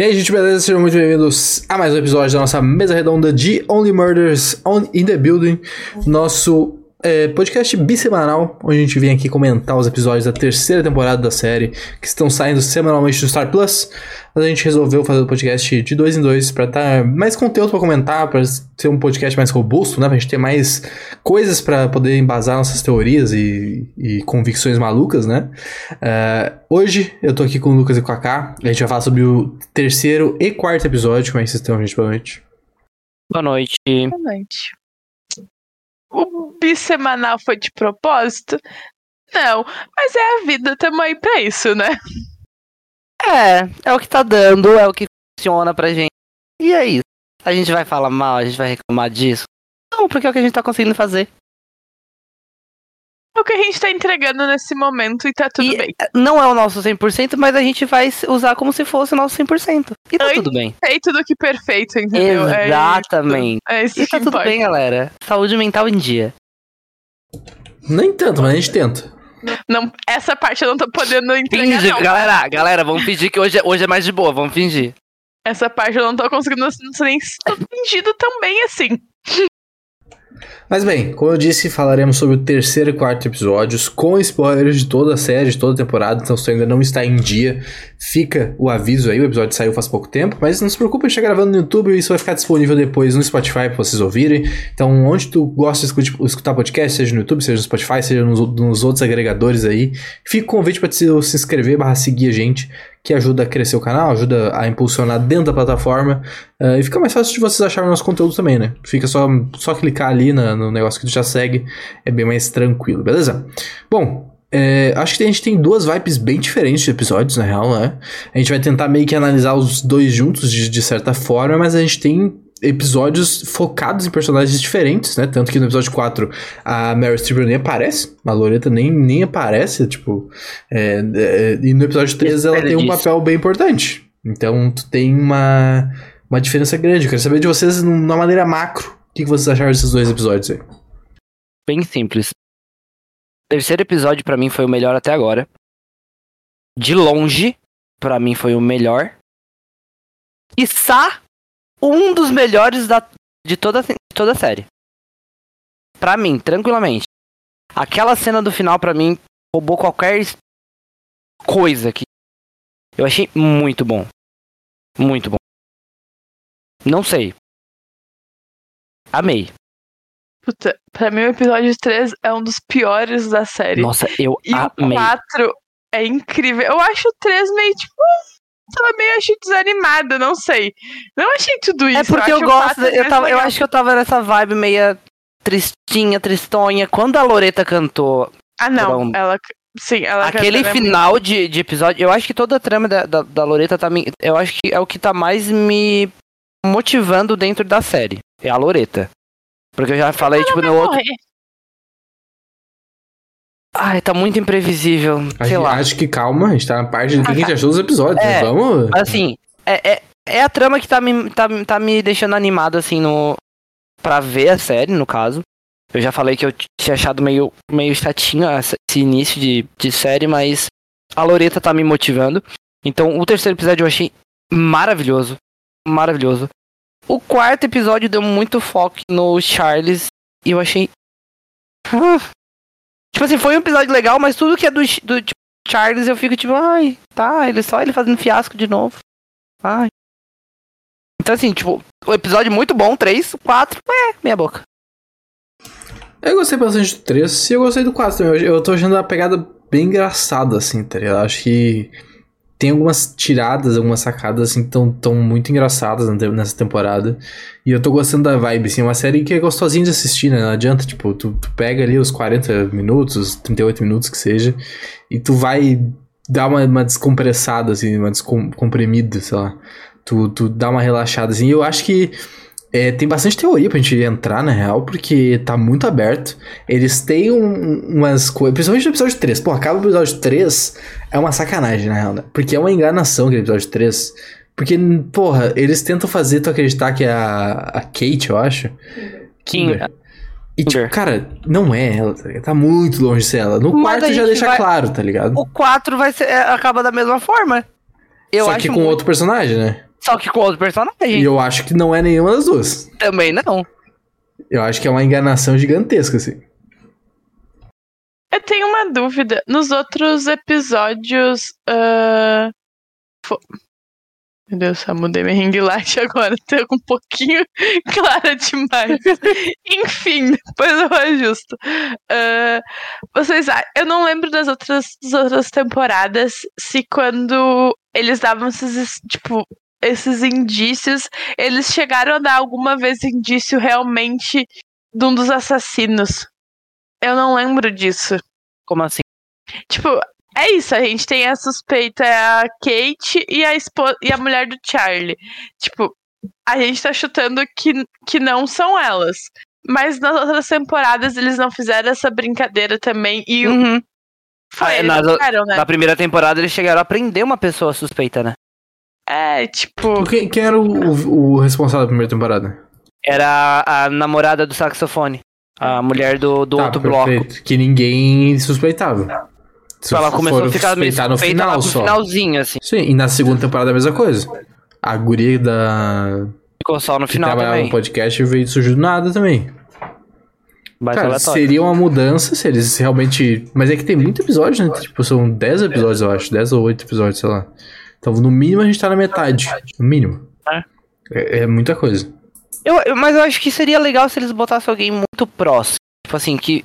E aí, gente, beleza? Sejam muito bem-vindos a mais um episódio da nossa mesa redonda de Only Murders in the Building, nosso é, podcast bissemanal, onde a gente vem aqui comentar os episódios da terceira temporada da série, que estão saindo semanalmente do Star Plus. Mas a gente resolveu fazer o podcast de dois em dois para dar mais conteúdo para comentar, para ser um podcast mais robusto, né? Pra gente ter mais coisas para poder embasar nossas teorias e, e convicções malucas, né? Uh, hoje eu tô aqui com o Lucas e com a K. A gente vai falar sobre o terceiro e quarto episódio. Como é que vocês estão, gente? Boa noite. Boa noite. Boa noite. O bissemanal foi de propósito? Não, mas é a vida, tamo aí pra isso, né? É, é o que tá dando, é o que funciona pra gente. E é isso. A gente vai falar mal, a gente vai reclamar disso? Não, porque é o que a gente tá conseguindo fazer. É o que a gente tá entregando nesse momento e tá tudo e bem. Não é o nosso 100%, mas a gente vai usar como se fosse o nosso 100%. E tá Ai, tudo bem. Feito do que perfeito, entendeu? Exatamente. É isso, é isso E tá que tudo importa. bem, galera. Saúde mental em dia. Nem tanto, mas a gente tenta. Não, essa parte eu não tô podendo entregar, Finge, não. galera, galera, vamos fingir que hoje é, hoje é mais de boa, vamos fingir. Essa parte eu não tô conseguindo, não sei nem se tô fingindo tão bem assim. Mas bem, como eu disse, falaremos sobre o terceiro e quarto episódios, com spoilers de toda a série, de toda a temporada, então se ainda não está em dia, fica o aviso aí, o episódio saiu faz pouco tempo, mas não se preocupe, está gravando no YouTube e isso vai ficar disponível depois no Spotify para vocês ouvirem, então onde tu gosta de escutar, podcast, seja no YouTube, seja no Spotify, seja nos, nos outros agregadores aí, fica o convite para se, se inscrever, barra seguir a gente, que ajuda a crescer o canal, ajuda a impulsionar dentro da plataforma, uh, e fica mais fácil de vocês acharem o nosso conteúdo também, né? Fica só, só clicar ali na, no negócio que tu já segue, é bem mais tranquilo, beleza? Bom, é, acho que a gente tem duas vibes bem diferentes de episódios, na real, né? A gente vai tentar meio que analisar os dois juntos de, de certa forma, mas a gente tem episódios focados em personagens diferentes, né? Tanto que no episódio 4 a Meryl Streep nem aparece, a Loreta nem, nem aparece, tipo. é, é, e no episódio 3 ela tem um disso. papel bem importante. Então tu tem uma, uma diferença grande. Eu quero saber de vocês numa maneira macro. O que, que vocês acharam desses dois episódios aí? Bem simples. O terceiro episódio pra mim foi o melhor até agora. De longe, pra mim foi o melhor. Quiçá um dos melhores da, de, toda, de toda a série. Pra mim, tranquilamente. Aquela cena do final, pra mim, roubou qualquer coisa que. Eu achei muito bom. Muito bom. Não sei. Amei. Puta, pra mim o episódio 3 é um dos piores da série. Nossa, eu e amei. o 4 é incrível. Eu acho o 3 meio tipo. Tava meio achei desanimada, não sei. Não achei tudo isso. É porque eu, acho o gosto. 4 Eu, tava, eu legal. acho que eu tava nessa vibe meia tristinha, tristonha. Quando a Loreta cantou Ah, não. Pronto. Ela. Sim, ela aquele final de, de episódio, eu acho que toda a trama da, da, da Loreta tá me. Eu acho que é o que tá mais me motivando dentro da série. É a Loreta. Porque eu já falei, tipo, no outro. Ai, tá muito imprevisível. Sei gente- lá. Acho que calma, a gente tá na parte do que a gente achou dos episódios. É. né? Vamos. Assim, é, é, é a trama que tá me, tá, tá me deixando animado, assim, no. Pra ver a série, no caso. Eu já falei que eu tinha achado meio, meio chatinho esse início de, de série, mas a Loreta tá me motivando. Então, o terceiro episódio eu achei maravilhoso. Maravilhoso. O quarto episódio deu muito foco no Charles e eu achei. Ah. Tipo assim, foi um episódio legal, mas tudo que é do, do tipo, Charles eu fico tipo, ai, tá, ele só ele fazendo fiasco de novo. Ai. Então assim, tipo, o episódio muito bom, 3, 4, é, meia boca. Eu gostei bastante do 3 e eu gostei do 4 também. Eu, eu tô achando a pegada bem engraçada, assim, tá ligado? Acho que tem algumas tiradas, algumas sacadas, assim, tão, tão muito engraçadas nessa temporada. E eu tô gostando da vibe, assim. É uma série que é gostosinha de assistir, né? Não adianta, tipo, tu, tu pega ali os 40 minutos, os 38 minutos que seja, e tu vai dar uma, uma descompressada, assim, uma descomprimida, sei lá. Tu, tu dá uma relaxada, assim. E eu acho que é, tem bastante teoria pra gente entrar, na real, porque tá muito aberto. Eles têm um- umas coisas. Principalmente no episódio 3. Pô, acaba o episódio 3, é uma sacanagem, na real, né? Porque é uma enganação aquele episódio 3. Porque, porra, eles tentam fazer tu acreditar que é a, a Kate, eu acho. Kimber. E, tipo, cara, não é ela, tá ligado? Tá muito longe de ser ela. No Mas quarto já deixa vai- claro, tá ligado? O 4 vai ser, é, acaba da mesma forma. Eu Só acho que com muito- outro personagem, né? Só que com outro personagem. E eu acho que não é nenhuma das duas. Também não. Eu acho que é uma enganação gigantesca, assim. Eu tenho uma dúvida. Nos outros episódios. ah, fo- Meu Deus, eu mudei minha ring light agora. Tô um pouquinho clara demais. Enfim, depois eu ajusto. Ah, vocês, a- eu não lembro das outras, das outras temporadas se quando eles davam esses, tipo, esses indícios, eles chegaram a dar alguma vez indício realmente de um dos assassinos. Eu não lembro disso. Como assim? Tipo, é isso, a gente tem a suspeita, é a Kate e a, esposa, e a mulher do Charlie. Tipo, a gente tá chutando que, que não são elas. Mas nas outras temporadas eles não fizeram essa brincadeira também. E o Uhum. foi, Ah, nas- não fizeram, né? Na primeira temporada eles chegaram a prender uma pessoa suspeita, né? É, tipo. Quem, quem era o, o- o responsável da primeira temporada? Era a, a namorada do saxofone. A mulher do, do Tá, outro bloco. perfeito. Que ninguém suspeitava. Só Ela começou a ficar meio suspeitar no final só. finalzinho, assim. Sim, e na segunda temporada a mesma coisa. A guria da... Ficou só no que final trabalhava também. no podcast veio surgiu do nada também. Mas Cara, aleatório. seria uma mudança se eles realmente... Mas é que tem muito episódio, né? Tipo, são 10 episódios, eu acho. 10 ou 8 episódios, sei lá. Então, no mínimo, a gente tá na metade. No mínimo. É. É, é muita coisa. Eu, eu- mas eu acho que seria legal se eles botassem alguém muito próximo. Tipo assim, que.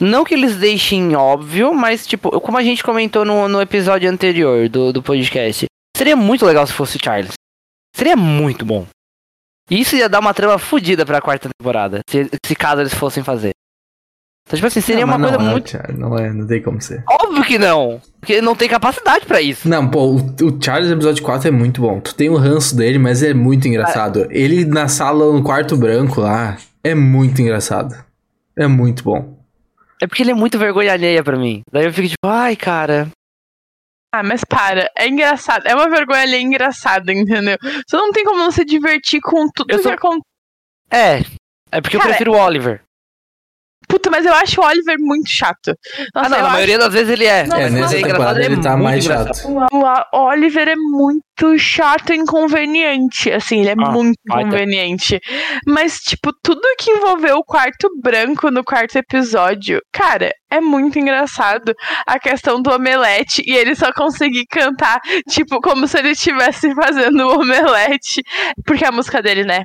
Não que eles deixem óbvio, mas tipo, como a gente comentou no, no episódio anterior do, do podcast, seria muito legal se fosse o Charles. Seria muito bom. Isso ia dar uma trama fodida pra quarta temporada, se, se caso eles fossem fazer. Então, tipo assim, seria Não, uma coisa não, muito. Thiago, Não é, não tem como ser. Óbvio que não! Porque ele não tem capacidade pra isso. Não, pô, o, o Charles episódio 4 é muito bom. Tu tem o ranço dele, mas é muito engraçado. Ele na sala, no quarto branco lá, é muito engraçado. É muito bom. É porque ele é muito vergonha alheia pra mim. Daí eu fico tipo, ai, cara. Ah, mas para, é engraçado. É uma vergonha ali engraçada, entendeu? Você não tem como não se divertir com tudo Eu que sou- acontece. É. É porque eu Cara, prefiro o Oliver. Puta, mas eu acho o Oliver muito chato. Nossa, ah, não, na acho maioria das vezes ele é. Não, é, nessa é temporada ele tá mais chato. O a- o Oliver é muito chato e inconveniente. Assim, ele é Ah, muito inconveniente. Mas, tipo, tudo que envolveu o quarto branco no quarto episódio, cara, é muito engraçado. A questão do omelete e ele só conseguir cantar, tipo, como se ele estivesse fazendo o omelete. Porque a música dele, né?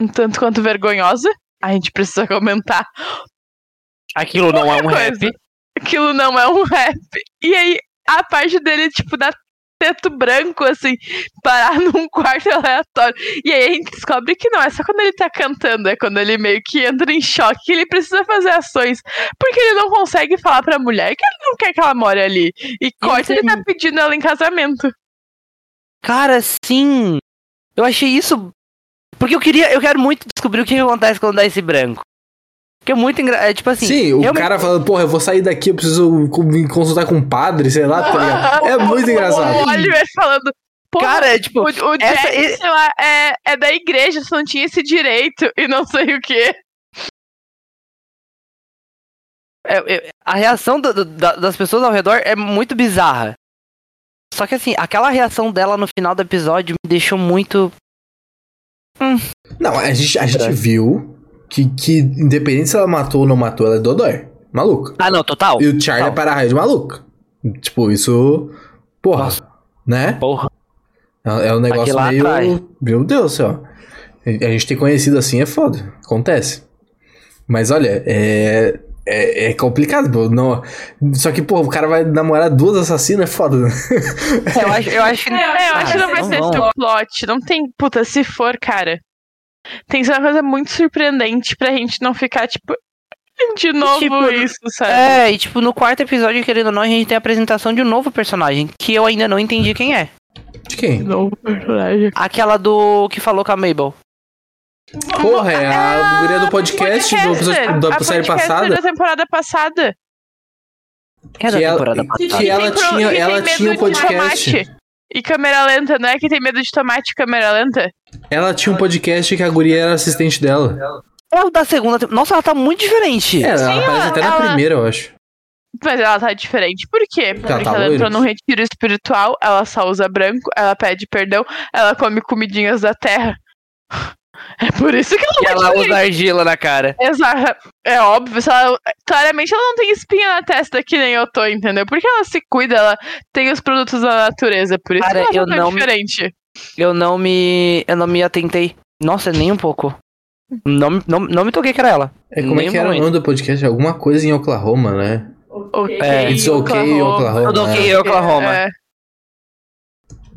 Um tanto quanto vergonhosa. A gente precisa comentar. Aquilo não é um Qualquer rap. coisa. Aquilo não é um rap. E aí, a parte dele, tipo, da teto branco, assim, parar num quarto aleatório. E aí a gente descobre que não, é só quando ele tá cantando, é quando ele meio que entra em choque, que ele precisa fazer ações. Porque ele não consegue falar pra mulher que ele não quer que ela more ali. E corta, ele tá pedindo ela em casamento. Cara, sim. Eu achei isso. Porque eu queria. Eu quero muito descobrir o que acontece quando dá esse branco. Porque é muito engraçado. É tipo assim. Sim, o realmente- cara falando, porra, eu vou sair daqui, eu preciso me consultar com um padre, sei lá, tá ligado? É muito engraçado. O Oliver falando. Porra, Cara, é tipo. o, o essa- Jack, sei lá, é, é da igreja, você não tinha esse direito e não sei o quê. é- é- a reação do- do- da- das pessoas ao redor é muito bizarra. Só que assim, aquela reação dela no final do episódio me deixou muito. Não, a gente, a gente É. viu que, que, independente se ela matou ou não matou, ela é Dodói. Maluca. Ah, não, total. E o Charlie é Total. para-raio de maluca. Tipo, isso. Porra. Nossa. Né? Porra. É, é um negócio Aquilo meio. atrai. Meu Deus do céu. A a gente ter conhecido assim é foda. Acontece. Mas olha, é. É, é complicado, pô. Não... Só que, pô, o cara vai namorar duas assassinas, é foda, né? Eu acho, eu acho que. É, eu acho que não vai não ser esse o plot. Não tem. Puta, se for, cara. Tem que ser uma coisa muito surpreendente pra gente não ficar, tipo. De novo Tipo, isso, sabe? É, e tipo, no quarto episódio, querendo ou não, a gente tem a apresentação de um novo personagem, que eu ainda não entendi quem é. De quem? De novo personagem. Aquela do que falou com a Mabel. Porra, é a guria do podcast, do episódio, da a série passada. da temporada passada. É da Que ela- temporada que passada. Que ela pro- tinha- que ela tinha um de podcast. tomate E câmera lenta, não é que tem medo de tomate e câmera lenta? Ela tinha um podcast que a guria era assistente dela. É o da segunda temporada. Nossa, ela tá muito diferente. É, ela Sim, aparece ela- até na ela- primeira, eu acho. Mas ela tá diferente. Por quê? Porque Ela tá ela entrou num retiro espiritual, ela só usa branco, ela pede perdão, ela come comidinhas da terra. É por isso que ela ela usa argila na cara. Exato. É óbvio. ela- claramente ela não tem espinha na testa que nem eu tô, entendeu? Porque ela se cuida, ela tem os produtos da natureza. Por isso Cara, que ela eu tá não me- diferente. Eu não me. Eu não me atentei. Nossa, nem um pouco. Não, me- não, não me toquei que era ela. É como é Nem que era o nome do podcast? Alguma coisa em Oklahoma, né? Ok, É, It's okay, Oklahoma. Tudo né? ok, Oklahoma. É,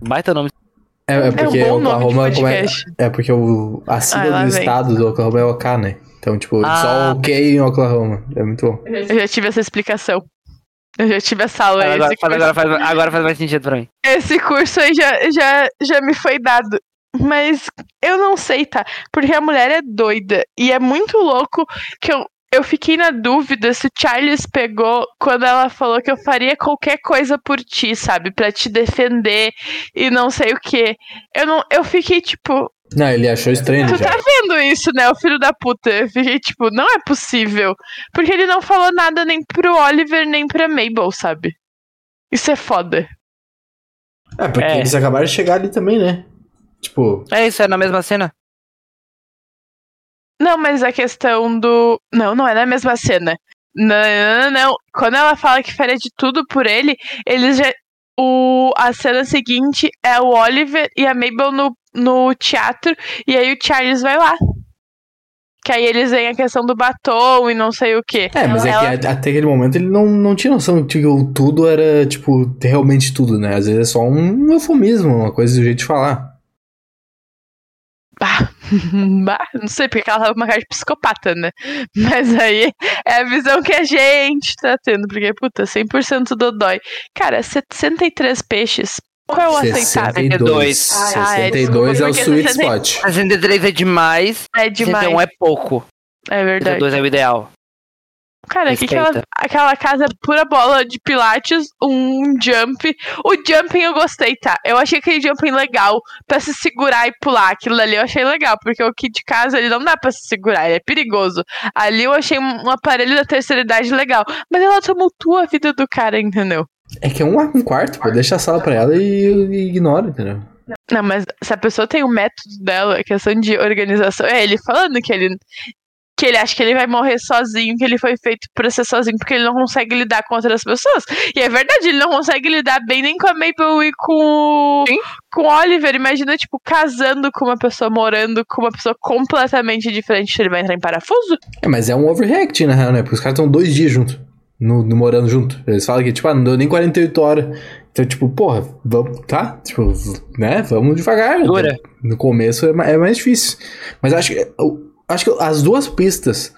Baita nome. É, é porque é um bom nome de Oklahoma como é, podcast. é porque o, a Ah, sigla lá do vem. estado do Oklahoma é OK, né? Então, tipo, Ah. só ok em Oklahoma. É muito bom. Eu já tive essa explicação. Eu já tive essa aula. Agora faz, curso, agora, faz, agora faz mais sentido pra mim. esse curso aí já, já, já me foi dado. Mas eu não sei, tá? Porque a mulher é doida. E é muito louco que eu, eu fiquei na dúvida se o Charles pegou quando ela falou que eu faria qualquer coisa por ti, sabe? Pra te defender e não sei o quê. Eu, não, eu fiquei tipo, Não, ele achou estranho Tu já. tá vendo isso, né, o filho da puta? Eu fiquei tipo, não é possível. Porque ele não falou nada nem pro Oliver, nem pra Mabel, sabe? Isso é foda. É, porque É. eles acabaram de chegar ali também, né? Tipo, É isso, é na mesma cena? Não, mas a questão do. Não, não é na mesma cena. Não, não, não, não. Quando ela fala que faria de tudo por ele, eles já. O... A cena seguinte é o Oliver e a Mabel no, no teatro, e aí o Charles vai lá. Que aí eles veem a questão do batom e não sei o quê. É, mas Ela- é que até aquele momento ele não, não tinha noção de que o tudo era, tipo, realmente tudo, né? Às vezes é só um eufemismo, uma coisa do jeito de falar. Bah, bah, não sei porque ela tava com uma cara de psicopata, né? Mas aí é a visão que a gente tá tendo, porque, puta, 100% dodói. Cara, 63 peixes. Qual é o aceitável? 62. Ah, é, 62 é o desculpa, porque sweet 60 spot. 63 é demais, É demais. 61 é pouco. É verdade. 62 é o ideal. Cara, que aquela, aquela casa é pura bola de pilates, um jump. O jumping eu gostei, tá? Eu achei aquele jumping legal pra se segurar e pular. Aquilo ali eu achei legal, porque o kit de casa ele não dá pra se segurar, ele é perigoso. Ali eu achei um, um aparelho da terceira idade legal. Mas ela tumultua a vida do cara, entendeu? É que é um, um quarto, pô. Deixa a sala pra ela e, e ignora, entendeu? Não, mas se a pessoa tem o método dela, questão de organização. É ele falando que ele. Que ele acha que ele vai morrer sozinho, que ele foi feito pra ser sozinho, porque ele não consegue lidar com outras pessoas. E é verdade, ele não consegue lidar bem nem com a Maple e com o, com o Oliver. Imagina, tipo, casando com uma pessoa, morando com uma pessoa completamente diferente. Ele vai entrar em parafuso? É, mas é um overreact, na real, né? Porque os caras estão dois dias junto. No, no morando junto. Eles falam que, tipo, ah, não deu nem 48 horas. Então, tipo, porra, vamos, tá? Tipo, né? Vamos devagar. Dura. No começo é, é mais difícil. Mas acho que, eu- acho que as duas pistas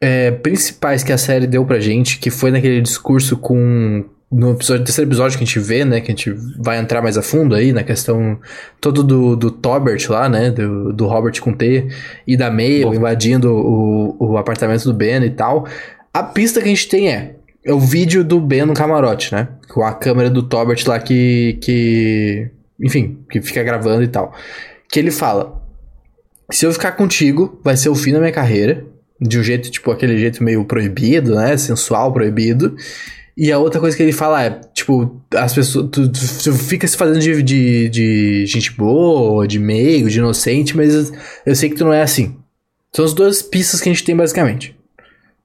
é, principais que a série deu pra gente, que foi naquele discurso com. No episódio, terceiro episódio que a gente vê, né? Que a gente vai entrar mais a fundo aí na questão todo do, do Tobert lá, né? Do, do Robert com T e da Mabel Bom. invadindo o, o apartamento do Ben e tal. A pista que a gente tem é, é o vídeo do Ben no camarote, né? Com a câmera do Tobert lá que. que enfim, que fica gravando e tal. Que ele fala: Se eu ficar contigo, vai ser o fim da minha carreira. De um jeito, tipo, aquele jeito meio proibido, né? Sensual, proibido. E a outra coisa que ele fala é, tipo, as pessoas. Tu, tu- fica se fazendo de, de, de gente boa, de meigo, de inocente, mas eu sei que tu não é assim. São as duas pistas que a gente tem basicamente.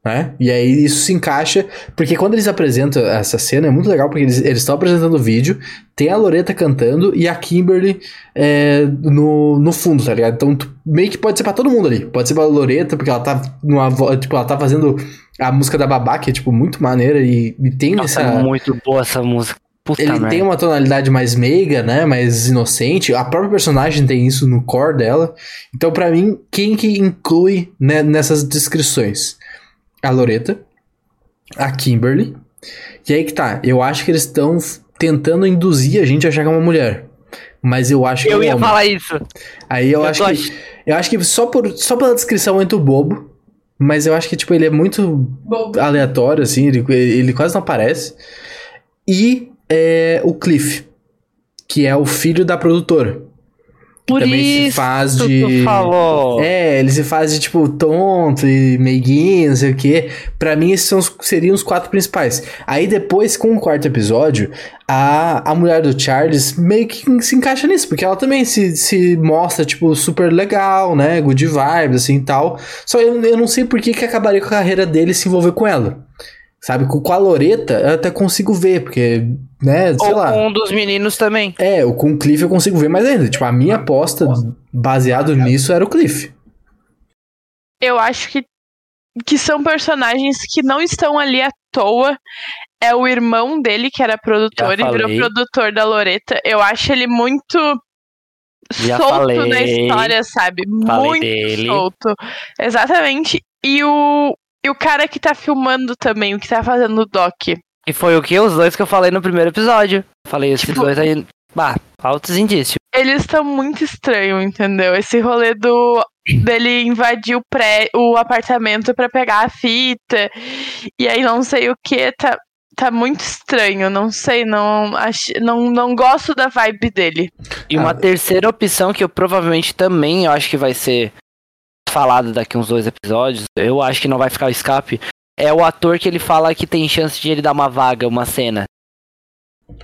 Né? E aí isso se encaixa, porque quando eles apresentam essa cena é muito legal, porque eles estão apresentando o vídeo, tem a Loreta cantando e a Kimberly é, no, no fundo, tá ligado? Então tu- meio que pode ser pra todo mundo ali. Pode ser pra Loreta, porque ela tá numa tipo, ela tá fazendo a música da Babá, que é tipo muito maneira e, e tem Nossa, essa é muito boa essa música. Puta ele merda. tem uma tonalidade mais meiga, né? Mais inocente. A própria personagem tem isso no core dela. Então, pra mim, quem que inclui né, nessas descrições? A Loreta, a Kimberly. E aí que tá. Eu acho que eles estão tentando induzir a gente a achar que é uma mulher. Mas eu acho que é Eu um ia homem. falar isso. Aí eu, Eu acho que. Eu acho que só, por, só pela descrição é muito bobo. Mas eu acho que, tipo, ele é muito aleatório, assim. Ele, ele quase não aparece. E é, o Cliff, que é o filho da produtora. Por também se isso faz tu de. falou. É, ele se faz de tipo tonto e meiguinho, não sei o quê. Pra mim, esses são seriam os quatro principais. Aí depois, com o quarto episódio, a, a mulher do Charles meio que se encaixa nisso, porque ela também se, se mostra, tipo, super legal, né? Good vibes, assim e tal. Só eu, eu não sei por que, que acabaria com a carreira dele se envolver com ela. Sabe, com, com a Loreta, eu até consigo ver, porque, né, sei Ou lá. com um dos meninos também. É, o com o Cliff eu consigo ver mais ainda. Tipo, a minha aposta baseado nisso era o Cliff. Eu acho que, que são personagens que não estão ali à toa. É o irmão dele, que era produtor e virou produtor da Loreta. Eu acho ele muito Já solto falei. na história, sabe? Falei muito dele. solto. Exatamente. E o, e o cara que tá filmando também, o que tá fazendo o doc. E foi o que? Os dois que eu falei no primeiro episódio. Falei, esses Tipo- dois aí. Bah, altos indícios. Eles estão muito estranhos, entendeu? Esse rolê do dele invadir o pré, o apartamento pra pegar a fita. E aí não sei o que, tá tá muito estranho, não sei, não ach, não não gosto da vibe dele. E uma Ah. terceira opção que eu provavelmente também eu acho que vai ser falada daqui uns dois episódios. Eu acho que não vai ficar o escape. É o ator que ele fala que tem chance de ele dar uma vaga, uma cena.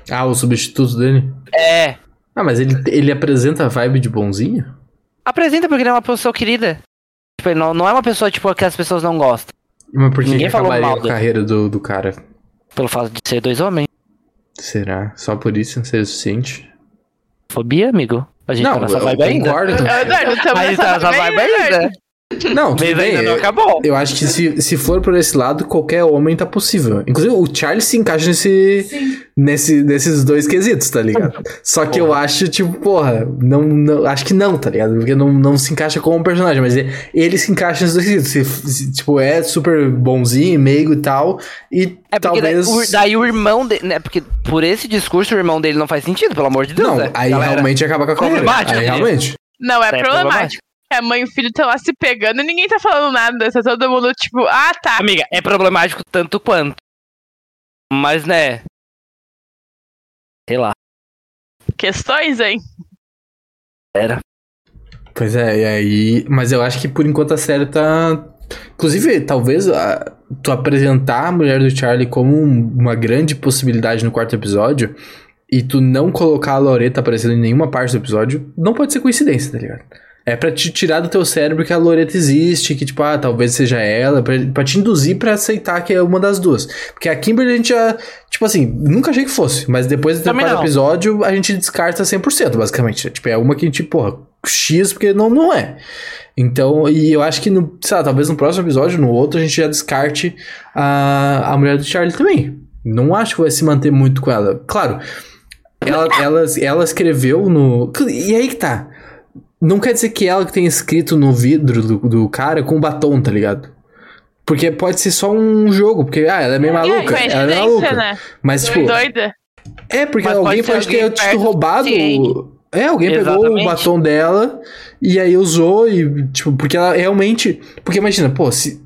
Ah, o substituto dele? É. Ah, mas ele, ele apresenta a vibe de bonzinho? Apresenta porque ele é uma pessoa querida. Tipo, ele não, não é uma pessoa tipo que as pessoas não gostam. Mas por que Ninguém falou acabaria mal a dele. carreira do, do cara? Pelo fato de ser dois homens. Será? Só por isso seria suficiente? Fobia, amigo. A gente não, tá nessa vibe ainda. concordo. A gente nessa tá nessa vibe ainda. Não, tudo Mas bem. ainda não eu- acabou. Eu acho que se, se for por esse lado, qualquer homem tá possível. Inclusive, o Charles se encaixa nesse, nesse, nesses dois quesitos, tá ligado? Só que eu acho, tipo, porra, não, não, acho que não, tá ligado? Porque não, não se encaixa como personagem, mas ele, ele se encaixa nesses dois quesitos. Se- se, tipo, é super bonzinho, meigo e tal, e É porque talvez... daí, o, daí o irmão dele. Né, porque por esse discurso o irmão dele não faz sentido, pelo amor de Deus. Não, né? aí Galera, realmente acaba com a. Problemático, Aí realmente. Não, é é problemático. A mãe e o filho estão lá se pegando e ninguém tá falando nada. Tá todo mundo tipo, ah, tá. Amiga, é problemático tanto quanto. Mas, né. Sei lá. Questões, hein? Era. Pois é, e aí. Mas eu acho que por enquanto a série tá. Inclusive, talvez ah, tu apresentar a mulher do Charlie como um- uma grande possibilidade no quarto episódio e tu não colocar a Loreta aparecendo em nenhuma parte do episódio, não pode ser coincidência, tá ligado? É pra te tirar do teu cérebro que a Loreta existe, que tipo, ah, talvez seja ela, pra, pra te induzir pra aceitar que é uma das duas. Porque a Kimberly a gente já, tipo assim, nunca achei que fosse, mas depois quarto não. episódio a gente descarta 100%, basicamente. Tipo, é uma que a gente, porra, X porque não, não é. Então, e eu acho que, no, sei lá, talvez no próximo episódio, no outro, a gente já descarte a, a mulher do Charlie também. Não acho que vai se manter muito com ela. Claro, ela, ela, ela escreveu no. E aí que tá. Não quer dizer que ela que tenha escrito no vidro do, do cara com batom, tá ligado? Porque pode ser só um jogo, porque, ah, ela é meio maluca. é, ela é maluca. né? Mas, tipo, Doida. é, porque Mas alguém pode ter tido roubado. É, alguém pegou o Exatamente. batom dela e aí usou e, tipo, porque ela realmente. Porque imagina, pô, se.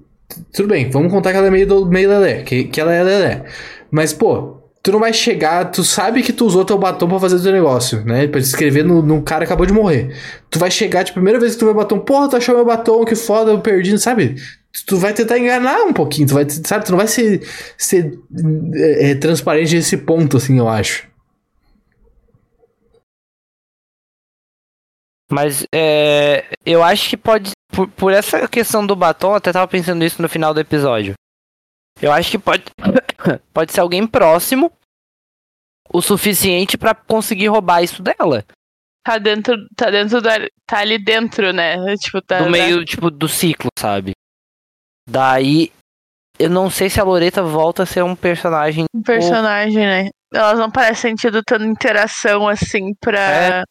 Tudo bem, vamos contar que ela é meio, do, meio lelé, que, que ela é lelé. Mas, pô, tu não vai chegar, tu sabe que tu usou teu batom pra fazer teu negócio, né? Pra escrever no, no cara que acabou de morrer. Tu vai chegar, tipo, primeira vez que tu vê o batom, porra, tu achou meu batom, que foda, eu perdi, sabe? Tu vai tentar enganar um pouquinho, tu vai, sabe? Tu não vai ser, ser é, é, transparente nesse ponto, assim, eu acho. Mas é, eu acho que pode. Por, por essa questão do batom, eu até tava pensando isso no final do episódio. Eu acho que pode. pode ser alguém próximo o suficiente pra conseguir roubar isso dela. Tá dentro, tá dentro da. Tá ali dentro, né? Tipo, tá. do meio, tipo, do ciclo, sabe? Daí. Eu não sei se a Loreta volta a ser um personagem. Um personagem, né? Elas não parecem tido tanta interação assim pra. É.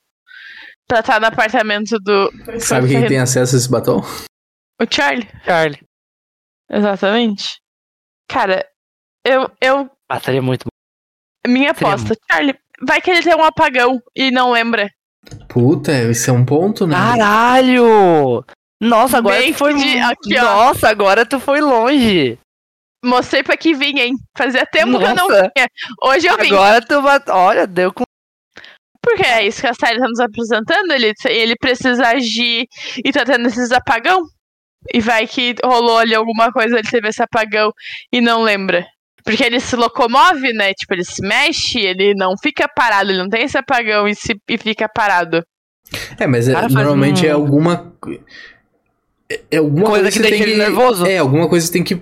Pra estar no apartamento do. Sabe quem tem acesso a esse batom? O Charlie. Charlie. Exatamente. Cara, eu. eu Ah, seria muito bom. minha Seria aposta, Charlie, vai que ele tem um apagão e não lembra. Puta, esse é um ponto, né? Caralho! Nossa, agora Bem tu foi. de- aqui, ó. Nossa, agora tu foi longe. Mostrei pra que vinha, hein? Fazia tempo que eu não Nossa. vinha. Hoje eu vim. Agora tu vai. Olha, deu com. Porque é isso que a série tá nos apresentando, ele, ele precisa agir e tá tendo esses apagão. E vai que rolou ali alguma coisa, ele teve esse apagão e não lembra. Porque ele se locomove, né? Tipo, ele se mexe, ele não fica parado, ele não tem esse apagão e, se, e fica parado. É, mas é, normalmente um... é alguma. É, é alguma coisa, coisa que, que deixa ele nervoso. É, alguma coisa que tem que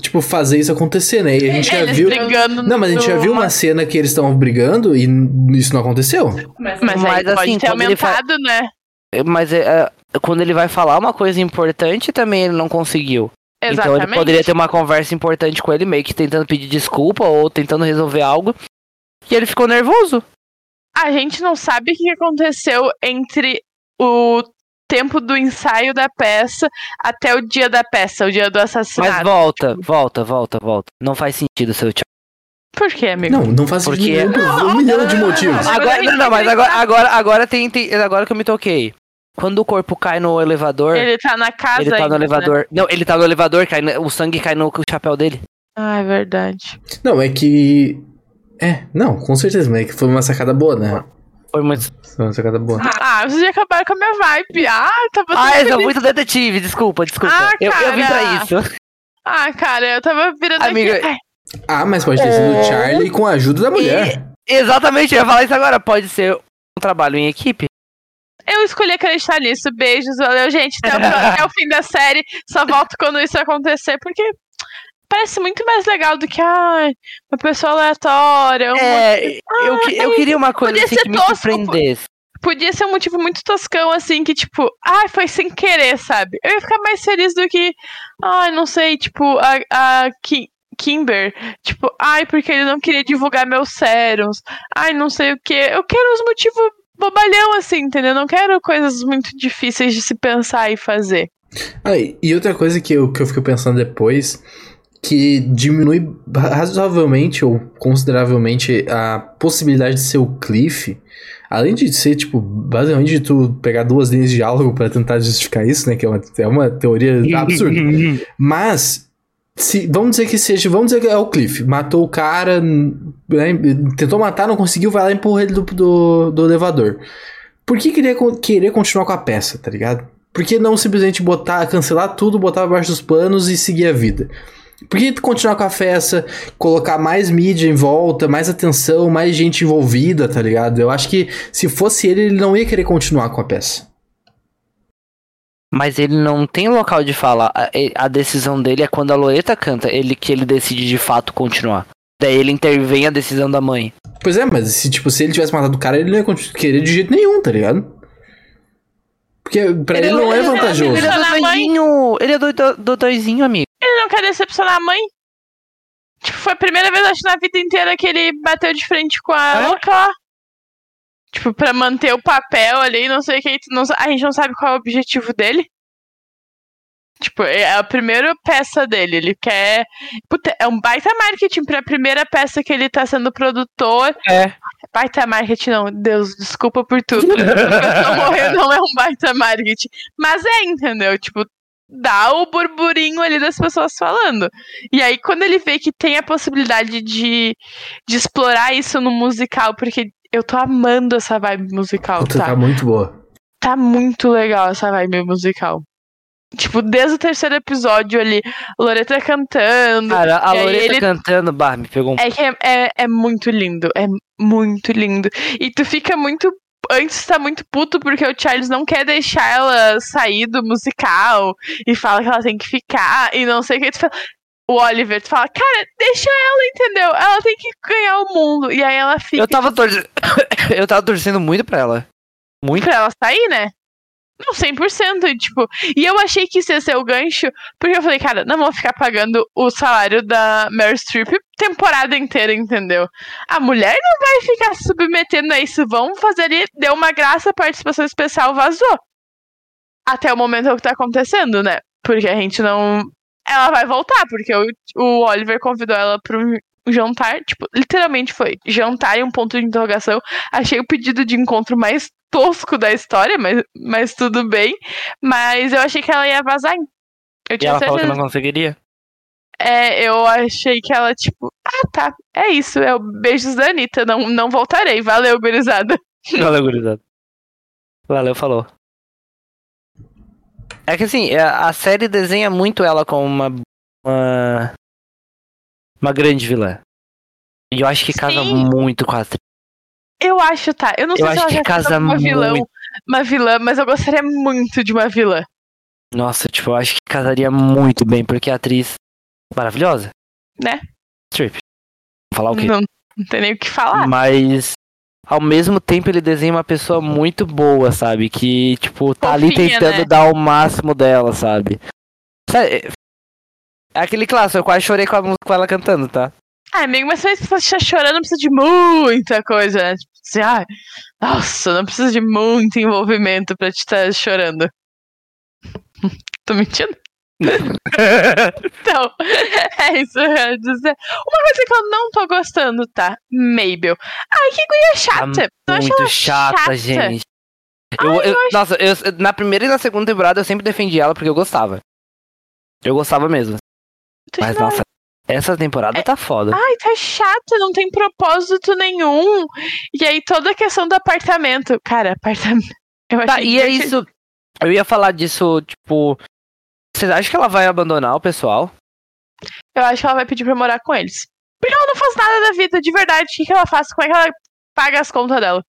tipo, fazer isso acontecer, né? E a gente eles já viu. Brigando não, mas a gente já viu uma cena que eles estão brigando e isso não aconteceu. Mas, mas, mas assim, pode ter aumentado, fa... né? Mas é, quando ele vai falar uma coisa importante, também ele não conseguiu. Exatamente. Então ele poderia ter uma conversa importante com ele, meio que tentando pedir desculpa ou tentando resolver algo. E ele ficou nervoso. A gente não sabe o que aconteceu entre o tempo do ensaio da peça até o dia da peça, o dia do assassinato. Mas volta, volta, volta, volta. Não faz sentido seu tchau. Por que, amigo? Não, não faz Porque... sentido. Um milhão de motivos. Agora, não, não, mas agora, agora, agora tem, tem. Agora que eu me toquei. Quando o corpo cai no elevador. Ele tá na casa. Ele tá ainda, no elevador. Né? Não, ele tá no elevador, cai, o sangue cai no chapéu dele. Ah, é verdade. Não, é que. É, não, com certeza, mas é que foi uma sacada boa, né? Foi muito. Foi uma sacada boa. Ah, vocês já acabaram com a minha vibe. Ah, tava. Ah, eu sou muito detetive, desculpa, desculpa. Ah, eu, eu vim pra isso. Ah, cara, eu tava virando Amiga... aqui. Ah, mas pode ter sido o Charlie com a ajuda da mulher. E... Exatamente, eu ia falar isso agora. Pode ser um trabalho em equipe. Eu escolhi acreditar nisso. Beijos, valeu, gente. Até o, até o fim da série. Só volto quando isso acontecer, porque parece muito mais legal do que ah, uma pessoa aleatória. Uma... É, ah, eu, eu queria uma coisa assim, que me surpreendesse. Podia ser um motivo muito toscão, assim, que tipo, ah, foi sem querer, sabe? Eu ia ficar mais feliz do que, ai, ah, não sei, tipo, a, a Ki Kimber, tipo, ai, porque ele não queria divulgar meus sérums, ai, não sei o que. Eu quero os motivos bobalhão, assim, entendeu? Não quero coisas muito difíceis de se pensar e fazer. Ah, e outra coisa que eu, que eu fico pensando depois, que diminui razoavelmente ou consideravelmente a possibilidade de ser o Cliff, além de ser, tipo, basicamente de tu pegar duas linhas de diálogo para tentar justificar isso, né, que é uma, é uma teoria absurda. Mas se, vamos dizer que seja, vamos dizer que é o Cliff, matou o cara, né, tentou matar, não conseguiu, vai lá e empurra ele do, do, do elevador. Por que queria querer continuar com a peça, tá ligado? Por que não simplesmente botar, cancelar tudo, botar abaixo dos panos e seguir a vida? Por que continuar com a festa, colocar mais mídia em volta, mais atenção, mais gente envolvida, tá ligado? Eu acho que se fosse ele, ele não ia querer continuar com a peça. Mas ele não tem local de falar. A, a, decisão dele é quando a Loreta canta, ele que ele decide de fato continuar. Daí ele intervém a decisão da mãe. Pois é, mas se, tipo, se ele tivesse matado o cara, ele não ia querer de jeito nenhum, tá ligado? Porque pra ele, ele não é vantajoso. Ele é doutorzinho, ele é doutorzinho, amigo. Ele não quer decepcionar a mãe. Tipo, foi a primeira vez, acho, na vida inteira que ele bateu de frente com a é? louca. Tipo, pra manter o papel ali, não sei o que. Não, a gente não sabe qual é o objetivo dele. Tipo, é a primeira peça dele. Ele quer. Puta, é um baita marketing pra primeira peça que ele tá sendo produtor. É. Baita marketing, não. Deus, desculpa por tudo. eu morrer não é um baita marketing. Mas é, entendeu? Tipo, dá o burburinho ali das pessoas falando. E aí, quando ele vê que tem a possibilidade de, de explorar isso no musical, porque eu tô amando essa vibe musical, Puta, tá? Tá muito boa. Tá muito legal essa vibe musical. Tipo, desde o terceiro episódio ali, Loreta cantando. Cara, a Loreta ele... cantando, bah, me pegou um É que é, é, é, muito lindo, é muito lindo. E tu fica muito. Antes tá muito puto porque o Charles não quer deixar ela sair do musical e fala que ela tem que ficar e não sei o que. Tu fala, o Oliver, tu fala, cara, deixa ela, entendeu? Ela tem que ganhar o mundo. E aí ela fica. Eu tava, tor... eu tava torcendo muito pra ela. Muito. Pra ela sair, né? Não, 100%. E, tipo, e eu achei que isso ia ser o gancho, porque eu falei, cara, não vou ficar pagando o salário da Meryl Streep temporada inteira, entendeu? A mulher não vai ficar submetendo a isso. Vamos fazer ali. Deu uma graça, participação especial vazou. Até o momento que tá acontecendo, né? Porque a gente não ela vai voltar, porque o, o Oliver convidou ela para um jantar, tipo, literalmente foi jantar e um ponto de interrogação. Achei o pedido de encontro mais tosco da história, mas, mas tudo bem. Mas eu achei que ela ia vazar. Eu e ela certeza. falou que não conseguiria? É, eu achei que ela, tipo, ah, tá, é isso, é o beijos da Anitta, não, não voltarei. Valeu, gurizada. Valeu, gurizada. Valeu, falou. É que assim, é, a série desenha muito ela como uma. Uma, uma grande vilã. E eu acho que casa Sim. muito com a atriz. Eu acho, tá. Eu não sei Eu se acho ela que já casa casa uma vilão, muito. uma vilã, mas eu gostaria muito de uma vilã. Nossa, tipo, eu acho que casaria muito bem, porque a atriz maravilhosa. Né? Strip. Vou falar o quê? Não, não tem nem o que falar. Mas ao mesmo tempo ele desenha uma pessoa muito boa, sabe? Que, tipo, tá ali tentando né? dar o máximo dela, sabe? Sabe, É aquele clássico, eu quase chorei com, a música, com ela cantando, tá? Ah, amigo, mas se você estiver chorando, não precisa de muita coisa, né? Tipo assim, ah, nossa, não precisa de muito envolvimento pra te estar chorando. Tô mentindo? Então, é isso que eu ia dizer. Uma coisa que eu não tô gostando, tá? Mabel. Ai, que guria chata. eu acho muito ela chata, gente. Eu, Ai, eu- eu Nossa, eu- na primeira e na segunda temporada eu sempre defendi ela porque eu gostava. Eu gostava mesmo. Mas nossa, essa temporada tá foda. Ai, tá chata, não tem propósito nenhum. E aí toda a questão do apartamento. Cara, apartamento. Eu Tá, e é isso. Eu ia falar disso, tipo. Vocês acham que ela vai abandonar o pessoal? Eu acho que ela vai pedir pra morar com eles. Porque ela não faz nada da vida, de verdade. O que, que ela faz? Como é que ela paga as contas dela?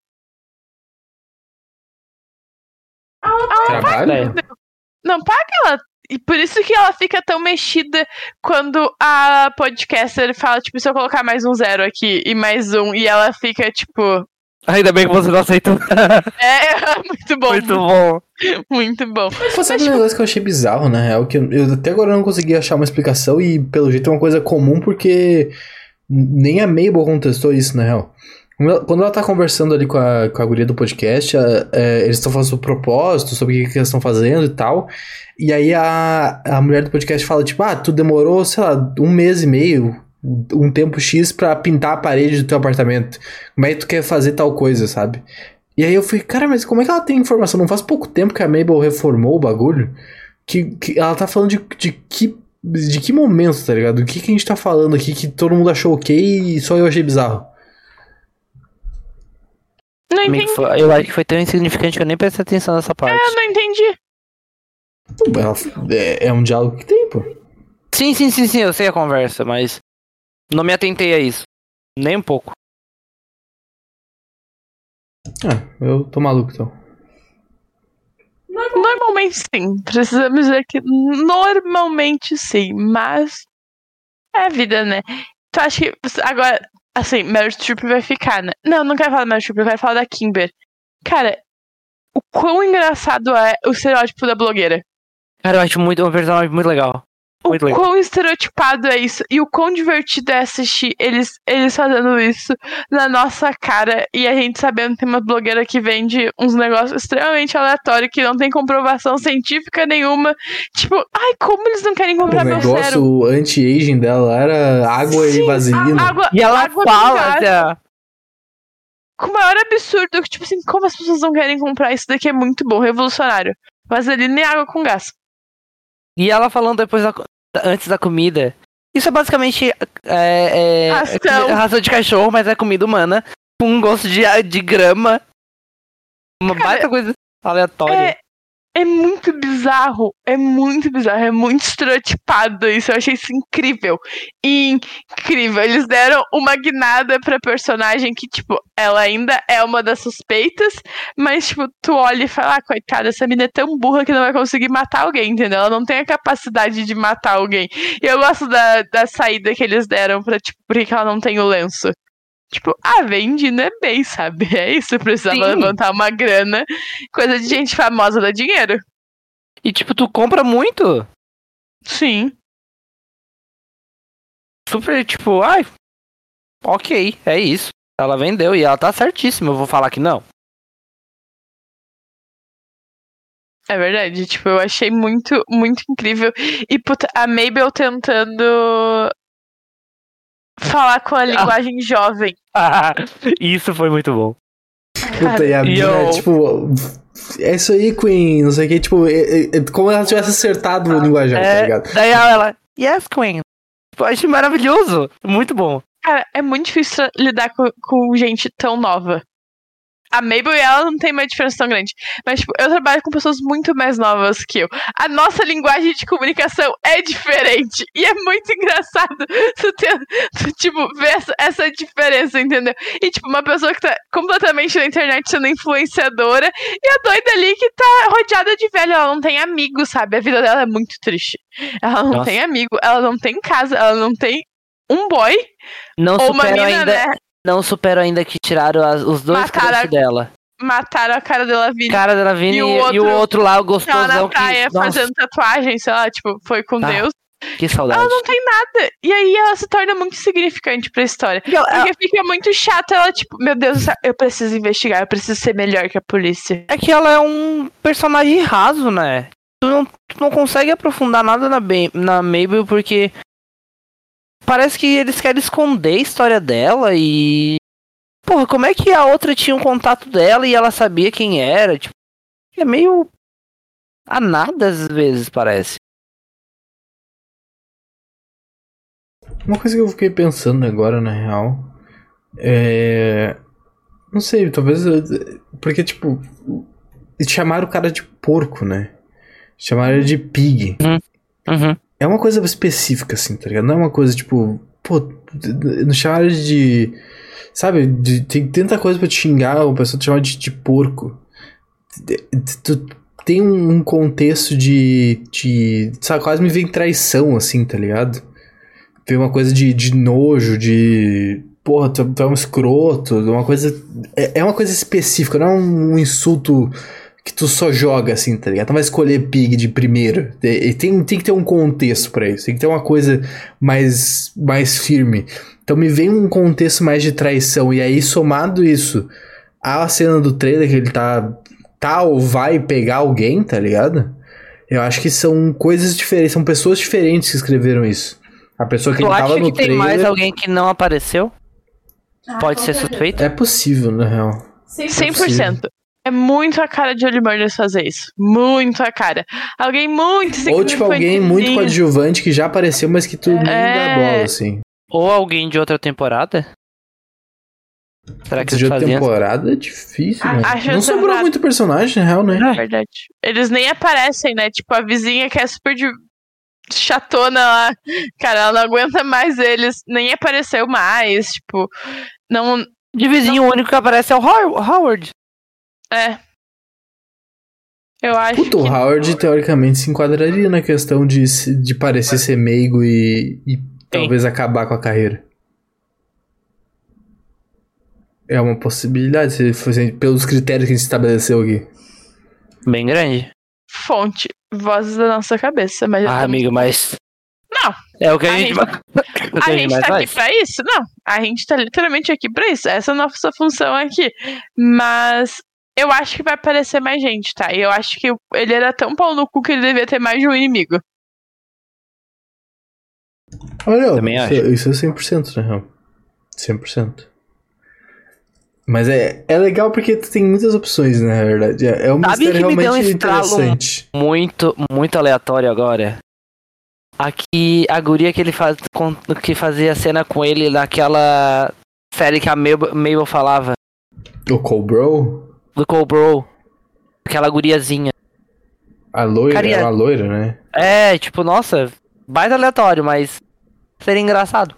Trabalho? É. Não paga ela. E por isso que ela fica tão mexida quando a podcaster fala, tipo, se eu colocar mais um zero aqui e mais um, e ela fica, tipo. Ainda bem que você não aceitou. É, muito bom. Muito bom. Muito bom. Pô, sabe um negócio que eu achei bizarro, na real? Que eu, eu até agora não consegui achar uma explicação e, pelo jeito, é uma coisa comum porque nem a Mabel contestou isso, na real. Quando ela- Quando ela tá conversando ali com a, com a guria do podcast, a- é, eles estão falando sobre propósito, sobre o que, que eles estão fazendo e tal. E aí a, a mulher do podcast fala, tipo, ah, tu demorou, sei lá, um mês e meio, um tempo X pra pintar a parede do teu apartamento. Como é que tu quer fazer tal coisa, sabe? E aí eu fui, cara, mas como é que ela tem informação? Não faz pouco tempo que a Mabel reformou o bagulho? Que, que ela tá falando de, de que. De que momento, tá ligado? O que, que a gente tá falando aqui que todo mundo achou ok e só eu achei bizarro? Não entendi. Eu acho que foi tão insignificante que eu nem prestei atenção nessa parte. Eu não entendi. É, é um diálogo que tem, pô. Sim, sim, sim, sim, eu sei a conversa, mas não me atentei a isso. Nem um pouco. Ah, eu tô maluco então. Normalmente sim. Precisamos dizer que normalmente sim, mas é a vida, né? Tu acha que agora, assim, Meryl Streep vai ficar, né? Não, não quero falar da Meryl Streep, eu quero falar da Kimber. Cara, o quão engraçado é o estereótipo da blogueira. Cara, eu acho muito, um personagem muito legal. O Muito quão estereotipado é isso e o quão divertido é assistir eles, eles fazendo isso na nossa cara e a gente sabendo que tem uma blogueira que vende uns negócios extremamente aleatórios que não tem comprovação científica nenhuma. Tipo, ai, como eles não querem O comprar meu sérum? negócio anti-aging dela era água e Sim, vaselina. a- água, E ela água fala, já. Com o maior absurdo, que, tipo assim, como as pessoas não querem comprar isso daqui é muito bom, revolucionário. Vaselina e água com gás. E ela falando depois da, antes da comida. Isso é basicamente é, é, Ração. é ração de cachorro, mas é comida humana. Com um gosto de, de grama. Uma Cara, baita coisa aleatória. É, muito bizarro, é muito bizarro, é muito estereotipado isso. Eu achei isso incrível. Incrível. Eles deram uma guinada pra personagem que, tipo, ela ainda é uma das suspeitas, mas, tipo, tu olha e fala, ah, coitada, essa menina é tão burra que não vai conseguir matar alguém, entendeu? Ela não tem a capacidade de matar alguém. E eu gosto da, da saída que eles deram pra, tipo, por que que ela não tem o lenço. Tipo, ah, vende, né? Bem, sabe? É isso, precisava Sim. levantar uma grana. Coisa de gente famosa dá dinheiro. E tipo, tu compra muito. Sim. Super, tipo, ai. Ok, é isso. Ela vendeu e ela tá certíssima. Eu vou falar que não. É verdade. Tipo, eu achei muito, muito incrível. E, puta, a Mabel tentando falar com a linguagem jovem. isso foi muito bom. Puta, e a mina, eu- tipo. É isso aí, Queen, não sei o que, tipo, é- é- é como ela tivesse acertado o linguajar, tá É, ligado? daí ela, yes, Queen. Tipo, achei maravilhoso. Muito bom. Cara, é muito difícil lidar com, com gente tão nova. A Mabel e ela não tem uma diferença tão grande. Mas, tipo, eu trabalho com pessoas muito mais novas que eu. A nossa linguagem de comunicação é diferente. E é muito engraçado tu, ter, tu tipo, ver essa, essa diferença, entendeu? E, tipo, uma pessoa que tá completamente na internet sendo influenciadora e a doida ali que tá rodeada de velho. Ela não tem amigos, sabe? A vida dela é muito triste. Ela não Nossa. tem amigo, ela não tem casa, ela não tem um boy Não ou uma ainda. né? Não supero ainda que tiraram as- os dois Mataram dela. Mataram a cara dela vida. Cara da Vini E e, o e o outro- outro lá, o Ela na gostosão praia que. Fazendo tatuagem, sei lá, tipo, foi com Tá. Deus. que saudade. Ela não tem nada. E aí ela se torna muito significante pra história. Porque ela- fica muito chato ela, tipo, meu Deus do céu, eu preciso investigar, eu preciso ser melhor que a polícia. É que ela é um personagem raso, né? Tu não, tu não consegue aprofundar nada na, Ba- na Mabel porque parece que eles querem esconder a história dela e. Porra, como é que a outra tinha um contato dela e ela sabia quem era? Tipo, é meio. A nada às vezes, parece. Uma coisa que eu fiquei pensando agora, na real, é. Não sei, talvez. Porque, tipo. Chamaram o cara de porco, né? Chamaram ele de pig. Uhum. É uma coisa específica, assim, tá ligado? Não é uma coisa tipo. Pô, não ele de. Sabe? De- tem tanta coisa pra te xingar, uma pessoa te chamar de, de porco. Tu tem um contexto de. de sabe, quase me vem traição, assim, tá ligado? Vem uma coisa de, de nojo, de. Porra, tu, tu é um escroto, uma coisa. É, é uma coisa específica, não é um insulto que tu só joga assim, tá ligado? Tu não vai escolher pig de primeiro. E tem, tem que ter um contexto pra isso, tem que ter uma coisa mais, mais firme. Então me vem um contexto mais de traição, e aí somado isso à cena do trailer que ele tá, tá ou vai pegar alguém, tá ligado? Eu acho que são coisas diferentes, são pessoas diferentes que escreveram isso. A pessoa que Tu ele tava no que tem trailer. mais alguém que não apareceu? Ah, Pode ser certeza. suspeito? É possível, na real. 100%. É muito a cara de Holly Murders fazer isso. Muito a cara. Alguém muito Ou tipo alguém muito coadjuvante que já apareceu, mas que tu nem dá É. bola, assim. Ou alguém de outra temporada? Será que de faziam? temporada é difícil, né? a Não sobrou exata. muito personagem, na real, né? É verdade. Eles nem aparecem, né? Tipo, a vizinha que é super de chatona lá. Cara, ela não aguenta mais eles. Nem apareceu mais. Tipo, não. De vizinho, o único que aparece é o How- Howard. É. Eu acho Puta, o. Howard teoricamente se enquadraria na questão de, de parecer ser meigo e, e talvez acabar com a carreira. É uma possibilidade, se fosse pelos critérios que a gente estabeleceu aqui. Bem grande. Fonte. Vozes da nossa cabeça. Mas Ah, amigo, mas. Não. É o que a, A gente gente- que A gente mais tá aqui pra isso? Não. A gente tá literalmente aqui pra isso. Essa é a nossa função aqui. Mas eu acho que vai aparecer mais gente, tá? E eu acho que ele era tão pau no cu que ele devia ter mais de um inimigo. Olha, Também isso, acho. isso é 100%, na real. 100%. Mas é, é legal porque tu tem muitas opções, né, na verdade. É, é um Sabe mistério que me deu um realmente estralo interessante. Muito, muito aleatório agora. Aqui, a guria que ele faz, com- que fazia cena com ele naquela série que a Mabel, Mabel falava, O Cobro, do Cobro. Aquela guriazinha. a loira, Carinha- é uma loira, né? É, tipo, nossa, mais aleatório, mas seria engraçado.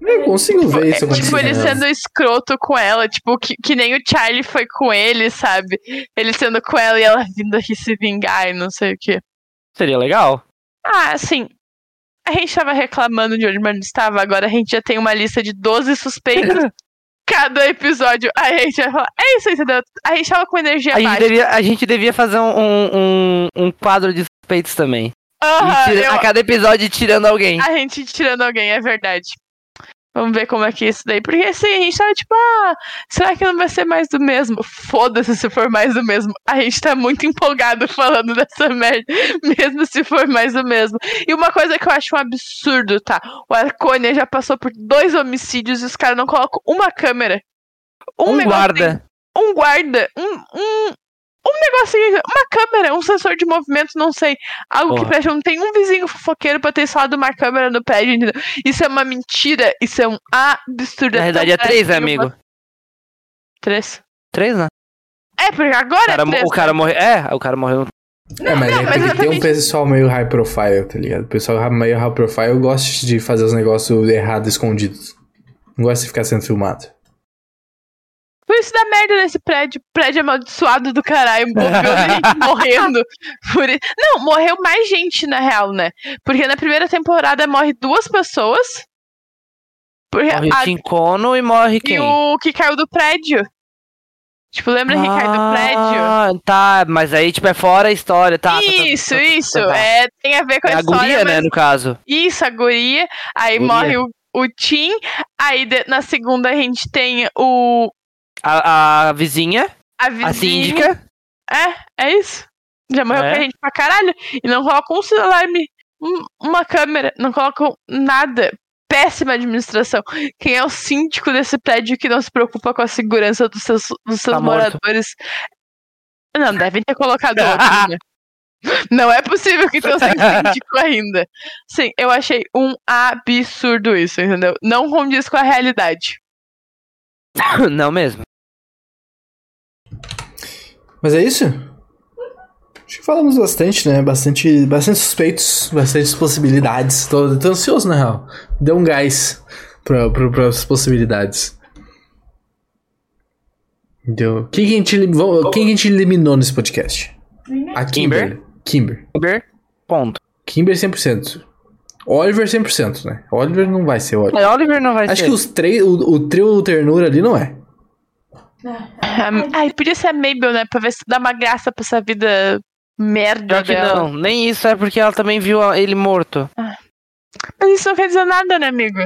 Eu consigo ver isso É, tipo, acontecendo. ele sendo escroto com ela, tipo, que, que nem o Charlie foi com ele, sabe? Ele sendo com ela e ela vindo aqui se vingar e não sei o quê. Seria legal. Ah, assim. A gente tava reclamando de onde o estava, agora a gente já tem uma lista de 12 suspeitos. Cada episódio a gente vai falar. É isso, entendeu? A gente tava com energia A gente, baixa. devia, a gente devia fazer um, um, um quadro de suspeitos também. E tira- eu- A cada episódio tirando alguém. a gente tirando alguém, é verdade. Vamos ver como é que é isso daí. Porque assim, a gente tava tipo, ah, será que não vai ser mais do mesmo? Foda-se se for mais do mesmo. A gente tá muito empolgado falando dessa merda, mesmo se for mais do mesmo. E uma coisa que eu acho um absurdo, tá? O Arconia já passou por dois homicídios e os caras não colocam uma câmera. Um, negocinho- guarda. Um guarda. Um. um um negocinho, uma câmera, um sensor de movimento, não sei. Algo que Porra. preste. Não tem um vizinho fofoqueiro pra ter instalado uma câmera no prédio, entendeu? Isso é uma mentira, isso é um absurdo. Na verdade é três, né, amigo? uma- Três? três, né? É, porque O agora cara, é três, o cara morreu. É, o cara morreu. É, mas não, é mas porque tem um pessoal meio high profile, tá ligado? O pessoal meio high profile gosta de fazer os negócios errados, escondidos. Não gosta de ficar sendo filmado. Por isso dá merda nesse prédio. Prédio amaldiçoado do caralho. Morreu gente morrendo. Por... Não, morreu mais gente, na real, né? Porque na primeira temporada morre duas pessoas. Porque Morre a- o Tincono e morre E quem? o que caiu do prédio. Tipo, lembra que caiu do prédio? Ah, tá, mas aí, tipo, é fora a história, tá? tá, tá, isso, tá, tá, isso. É, tem a ver com a, É a história, guria, né, mas- no caso. Isso, a guria. Aí Guria. morre o, o Tim. Aí de- na segunda a gente tem o. A, a vizinha, A, vizinha. a síndica. É, é isso. Já morreu É. gente pra caralho. E não colocam um celular, me- um- uma câmera, não colocam nada. Péssima administração. Quem é o síndico desse prédio que não se preocupa com a segurança dos seus, dos seus Tá morto. moradores? Não, devem ter colocado outro, né? Não é possível que tenham sem síndico ainda. Sim, eu achei um absurdo isso, entendeu? Não condiz com a realidade. Não mesmo. Mas é isso? Acho que falamos bastante, né? Bastante, bastante suspeitos, bastante possibilidades. Tô, tô ansioso, na real. Deu um gás pra, pra, pras possibilidades. Deu. Quem que a gente, vamos- quem que a gente eliminou nesse podcast? A Kimber. Kimber. Kimber, ponto. Kimber 100%. Oliver 100%, né? Oliver não vai ser Oliver. Mas Oliver não vai Acho ser. que os três, o, o trio ternura ali não é. Ai, podia ser a Mabel, né? Pra ver se dá uma graça pra essa vida merda Pior que dela. não, nem isso é porque ela também viu ele morto. Mas isso não quer dizer nada, né, amigo?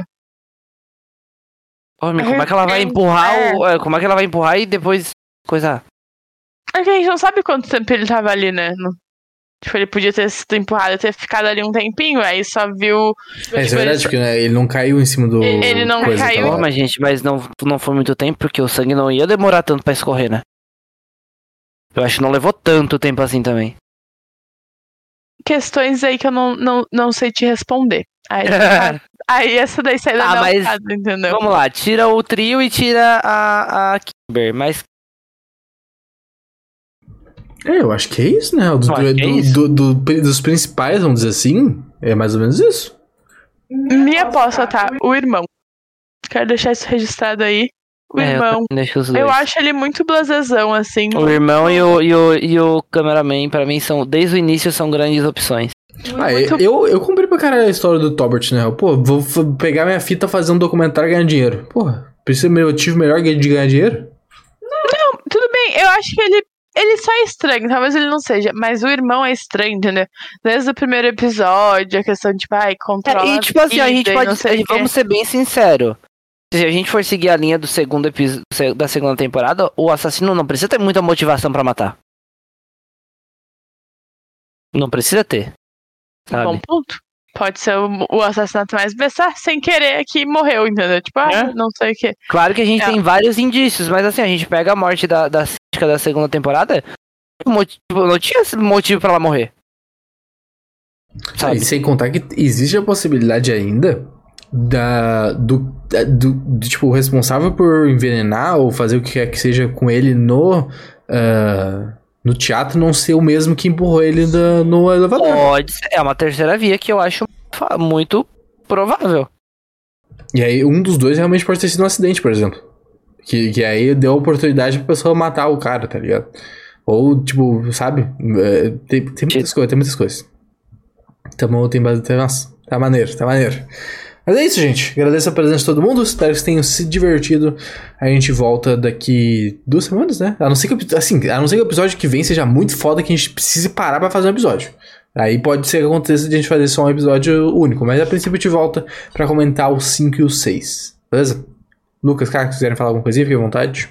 Como é que ela vai empurrar o. é, Como é que ela vai empurrar e depois coisa. É que a gente não sabe quanto tempo ele tava ali, né? Não- Tipo, ele podia ter sido empurrado e ter ficado ali um tempinho, aí só viu. É, tipo, isso é verdade, ele- porque né, ele não caiu em cima do. Ele não coisa caiu. hora. mas gente, mas não, não foi muito tempo porque o sangue não ia demorar tanto pra escorrer, né? Eu acho que não levou tanto tempo assim também. Questões aí que eu não, não, não sei te responder. Aí, aí essa daí sai da Ah, minha mas- alçada, entendeu? Vamos lá, tira o trio e tira a, a Kimber, mas É, eu acho que é isso, né? Do, Eu é do- isso. do- do- dos principais, vamos dizer assim, é mais ou menos isso. Minha aposta tá, o irmão. Quero deixar isso registrado aí. O é, eu irmão. dois. Eu acho ele muito blasezão, assim. O irmão e o, e o, e o cameraman, pra mim, são, desde o início, são grandes opções. Ah, Muito- eu, eu comprei pra caralho a história do Tobert, né? Pô, vou pegar minha fita, fazer um documentário e ganhar dinheiro. Porra, precisa de motivo melhor de ganhar dinheiro? Tudo bem, eu acho que ele. Ele só é estranho, talvez ele não seja, mas o irmão é estranho, entendeu? Desde o primeiro episódio, a questão de, tipo, ai, controla. É, e tipo assim, a gente pode. quê. Vamos ser bem sinceros. Se a gente for seguir a linha do segundo episódio da segunda temporada, o assassino não precisa ter muita motivação pra matar. Não precisa ter. Sabe? Bom ponto. Pode ser o, o assassinato mais besta sem querer que morreu, entendeu? Tipo, ah, É. não sei o quê. Claro que a gente É. tem vários indícios, mas assim, a gente pega a morte da, da síndica da segunda temporada, moti- não tinha motivo pra ela morrer. Ah, Sabe? e sem contar que existe a possibilidade ainda da, do, da- do, do, tipo, o responsável por envenenar ou fazer o que quer que seja com ele no, ah, no teatro não ser o mesmo que empurrou ele da- no elevador. Pode ser. É uma terceira via que eu acho muito provável. E aí, um dos dois realmente pode ter sido um acidente, por exemplo. Que, que aí deu a oportunidade pra pessoa matar o cara, tá ligado? Ou, tipo, sabe? É, tem, tem muitas coisas, tem muitas coisas. Tamo, tem bastante. Nossa, tá maneiro, tá maneiro. Mas é isso, gente. Agradeço a presença de todo mundo. Espero que vocês tenham se divertido. A gente volta daqui duas semanas, né? A não ser que, o assim, a não ser que o episódio que vem seja muito foda que a gente precise parar pra fazer um episódio. Aí pode ser que aconteça de a gente fazer só um episódio único. Mas a princípio a gente volta pra comentar os 5 e os 6. Beleza? Lucas, cara, se quiserem falar alguma coisinha, fique à vontade.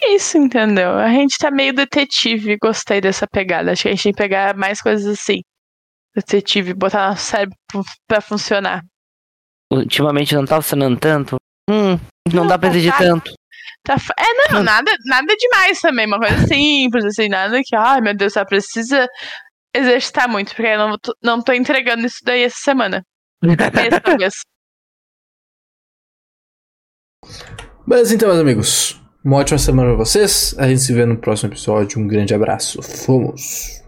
Isso, entendeu? A gente tá meio detetive, gostei dessa pegada. Acho que a gente tem que pegar mais coisas assim. Detetive, botar nosso cérebro pra funcionar. Ultimamente não tá funcionando tanto. Hum, não, Não, dá pra tá exigir chato. tanto. Tá É, não, nada, nada demais também. Uma coisa simples, assim, nada que, ai meu Deus, só precisa exercitar muito, porque eu não tô, não tô entregando isso daí essa semana. Mas então, meus amigos, Uma ótima semana pra vocês. A gente se vê no próximo episódio. Um grande abraço. Fomos!